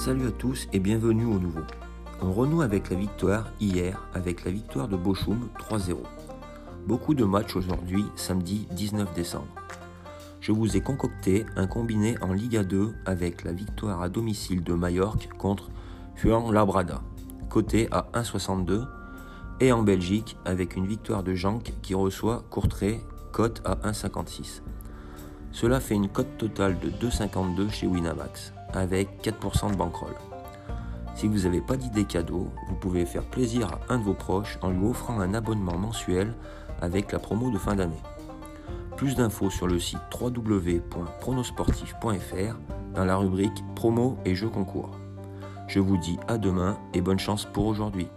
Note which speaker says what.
Speaker 1: Salut à tous et bienvenue au nouveau. On renoue avec la victoire hier avec la victoire de Bochum 3-0. Beaucoup de matchs aujourd'hui, samedi 19 décembre. Je vous ai concocté un combiné en Liga 2 avec la victoire à domicile de Majorque contre Labrada, coté à 1,62, et en Belgique avec une victoire de Jank qui reçoit Courtrai, cote à 1,56. Cela fait une cote totale de 2,52 chez Winamax, avec 4% de bankroll. Si vous n'avez pas d'idée cadeau, vous pouvez faire plaisir à un de vos proches en lui offrant un abonnement mensuel avec la promo de fin d'année. Plus d'infos sur le site www.pronosportif.fr dans la rubrique Promo et Jeux concours. Je vous dis à demain et bonne chance pour aujourd'hui.